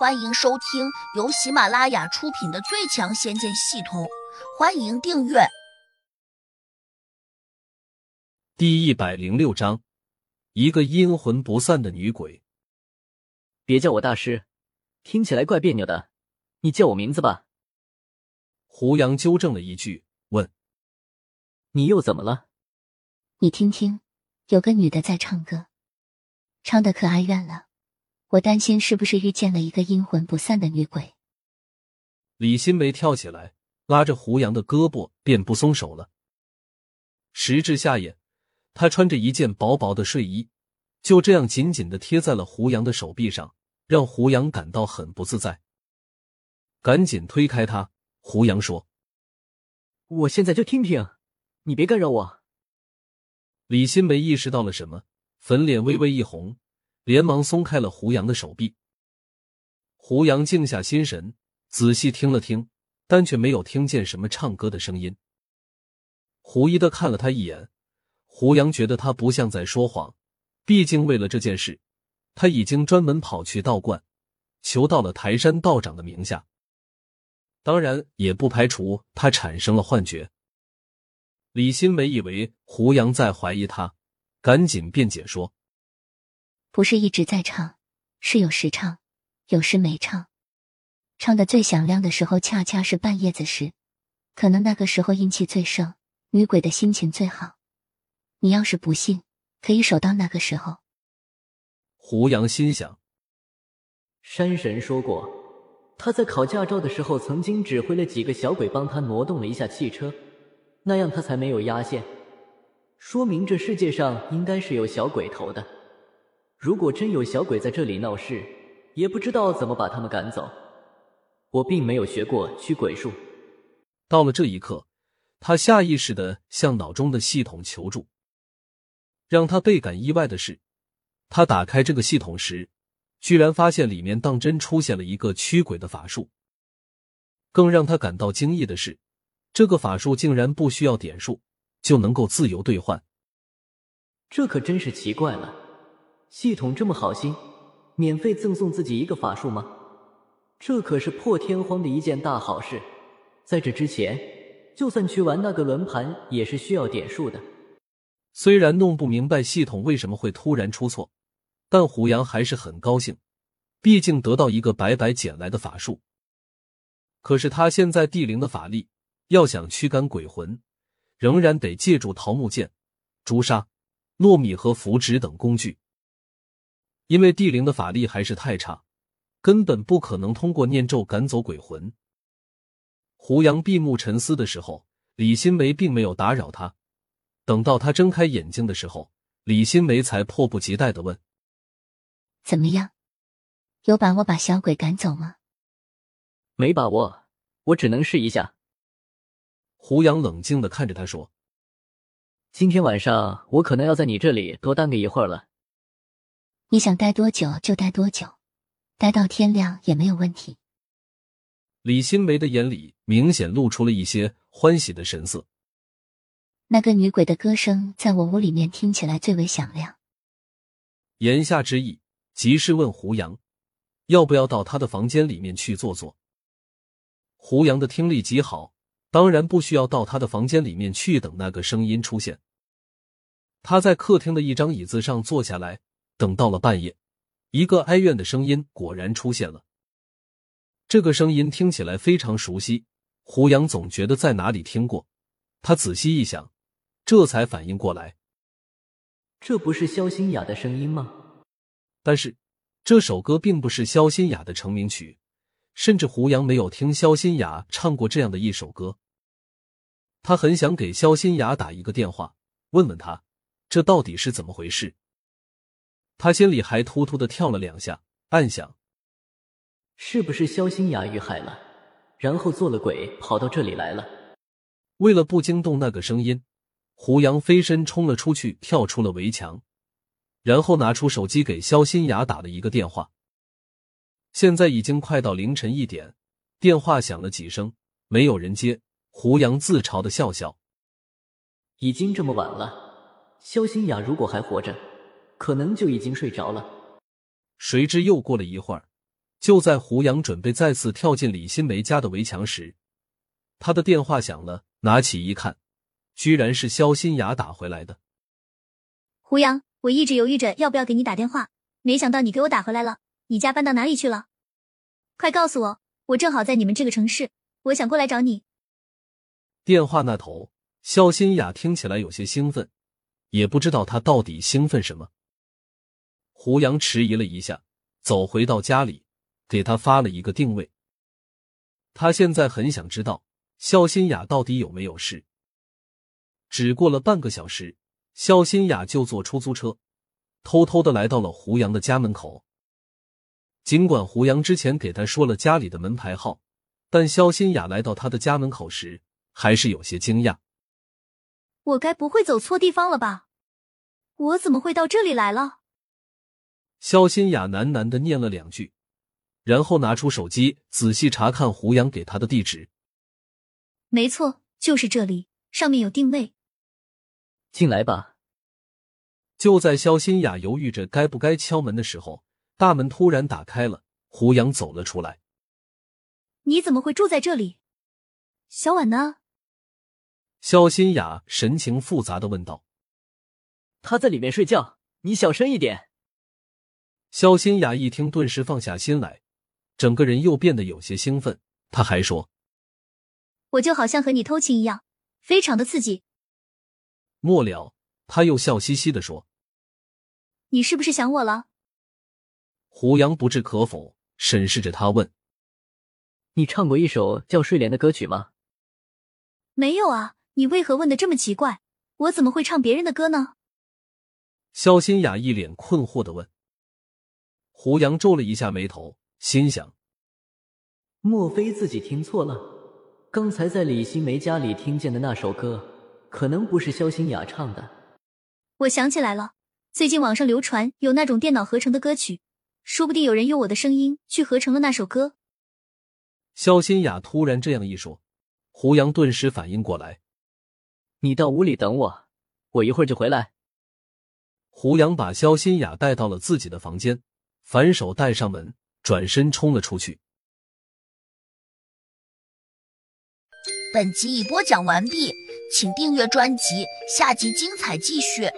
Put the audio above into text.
欢迎收听由喜马拉雅出品的《最强仙剑系统》，欢迎订阅。第一百零六章，一个阴魂不散的女鬼。别叫我大师，听起来怪别扭的。你叫我名字吧。胡杨纠正了一句，问：“你又怎么了？”你听听，有个女的在唱歌，唱的可哀怨了。我担心是不是遇见了一个阴魂不散的女鬼？李新梅跳起来，拉着胡杨的胳膊，便不松手了。时至夏夜，她穿着一件薄薄的睡衣，就这样紧紧的贴在了胡杨的手臂上，让胡杨感到很不自在。赶紧推开她，胡杨说：“我现在就听听，你别干扰我。”李新梅意识到了什么，粉脸微微一红。连忙松开了胡杨的手臂。胡杨静下心神，仔细听了听，但却没有听见什么唱歌的声音。狐疑的看了他一眼，胡杨觉得他不像在说谎，毕竟为了这件事，他已经专门跑去道观，求到了台山道长的名下。当然，也不排除他产生了幻觉。李新梅以为胡杨在怀疑他，赶紧辩解说。不是一直在唱，是有时唱，有时没唱。唱的最响亮的时候，恰恰是半夜子时，可能那个时候阴气最盛，女鬼的心情最好。你要是不信，可以守到那个时候。胡杨心想，山神说过，他在考驾照的时候，曾经指挥了几个小鬼帮他挪动了一下汽车，那样他才没有压线。说明这世界上应该是有小鬼头的。如果真有小鬼在这里闹事，也不知道怎么把他们赶走。我并没有学过驱鬼术。到了这一刻，他下意识的向脑中的系统求助。让他倍感意外的是，他打开这个系统时，居然发现里面当真出现了一个驱鬼的法术。更让他感到惊异的是，这个法术竟然不需要点数就能够自由兑换。这可真是奇怪了。系统这么好心，免费赠送自己一个法术吗？这可是破天荒的一件大好事。在这之前，就算去玩那个轮盘，也是需要点数的。虽然弄不明白系统为什么会突然出错，但胡杨还是很高兴，毕竟得到一个白白捡来的法术。可是他现在地灵的法力，要想驱赶鬼魂，仍然得借助桃木剑、朱砂、糯米和符纸等工具。因为地灵的法力还是太差，根本不可能通过念咒赶走鬼魂。胡杨闭目沉思的时候，李新梅并没有打扰他。等到他睁开眼睛的时候，李新梅才迫不及待的问：“怎么样？有把握把小鬼赶走吗？”“没把握，我只能试一下。”胡杨冷静的看着他说：“今天晚上我可能要在你这里多耽搁一会儿了。”你想待多久就待多久，待到天亮也没有问题。李新梅的眼里明显露出了一些欢喜的神色。那个女鬼的歌声在我屋里面听起来最为响亮。言下之意，即是问胡杨，要不要到他的房间里面去坐坐。胡杨的听力极好，当然不需要到他的房间里面去等那个声音出现。他在客厅的一张椅子上坐下来。等到了半夜，一个哀怨的声音果然出现了。这个声音听起来非常熟悉，胡杨总觉得在哪里听过。他仔细一想，这才反应过来，这不是肖新雅的声音吗？但是这首歌并不是肖新雅的成名曲，甚至胡杨没有听肖新雅唱过这样的一首歌。他很想给肖新雅打一个电话，问问他这到底是怎么回事。他心里还突突的跳了两下，暗想：是不是肖新雅遇害了，然后做了鬼跑到这里来了？为了不惊动那个声音，胡杨飞身冲了出去，跳出了围墙，然后拿出手机给肖新雅打了一个电话。现在已经快到凌晨一点，电话响了几声，没有人接。胡杨自嘲的笑笑：已经这么晚了，肖新雅如果还活着。可能就已经睡着了。谁知又过了一会儿，就在胡杨准备再次跳进李新梅家的围墙时，他的电话响了，拿起一看，居然是肖新雅打回来的。胡杨，我一直犹豫着要不要给你打电话，没想到你给我打回来了。你家搬到哪里去了？快告诉我，我正好在你们这个城市，我想过来找你。电话那头，肖新雅听起来有些兴奋，也不知道她到底兴奋什么。胡杨迟疑了一下，走回到家里，给他发了一个定位。他现在很想知道肖新雅到底有没有事。只过了半个小时，肖新雅就坐出租车，偷偷的来到了胡杨的家门口。尽管胡杨之前给他说了家里的门牌号，但肖新雅来到他的家门口时，还是有些惊讶。我该不会走错地方了吧？我怎么会到这里来了？肖新雅喃喃的念了两句，然后拿出手机仔细查看胡杨给他的地址。没错，就是这里，上面有定位。进来吧。就在肖新雅犹豫着该不该敲门的时候。大门突然打开了，胡杨走了出来。你怎么会住在这里？小婉呢？肖新雅神情复杂的问道。他在里面睡觉，你小声一点。肖新雅一听，顿时放下心来，整个人又变得有些兴奋。他还说：“我就好像和你偷情一样，非常的刺激。”末了，他又笑嘻嘻的说：“你是不是想我了？”胡杨不置可否，审视着他问：“你唱过一首叫《睡莲》的歌曲吗？”“没有啊，你为何问的这么奇怪？我怎么会唱别人的歌呢？”肖新雅一脸困惑的问。胡杨皱了一下眉头，心想：“莫非自己听错了？刚才在李新梅家里听见的那首歌，可能不是肖新雅唱的。”我想起来了，最近网上流传有那种电脑合成的歌曲。说不定有人用我的声音去合成了那首歌。肖新雅突然这样一说，胡杨顿时反应过来：“你到屋里等我，我一会儿就回来。”胡杨把肖新雅带到了自己的房间，反手带上门，转身冲了出去。本集已播讲完毕，请订阅专辑，下集精彩继续。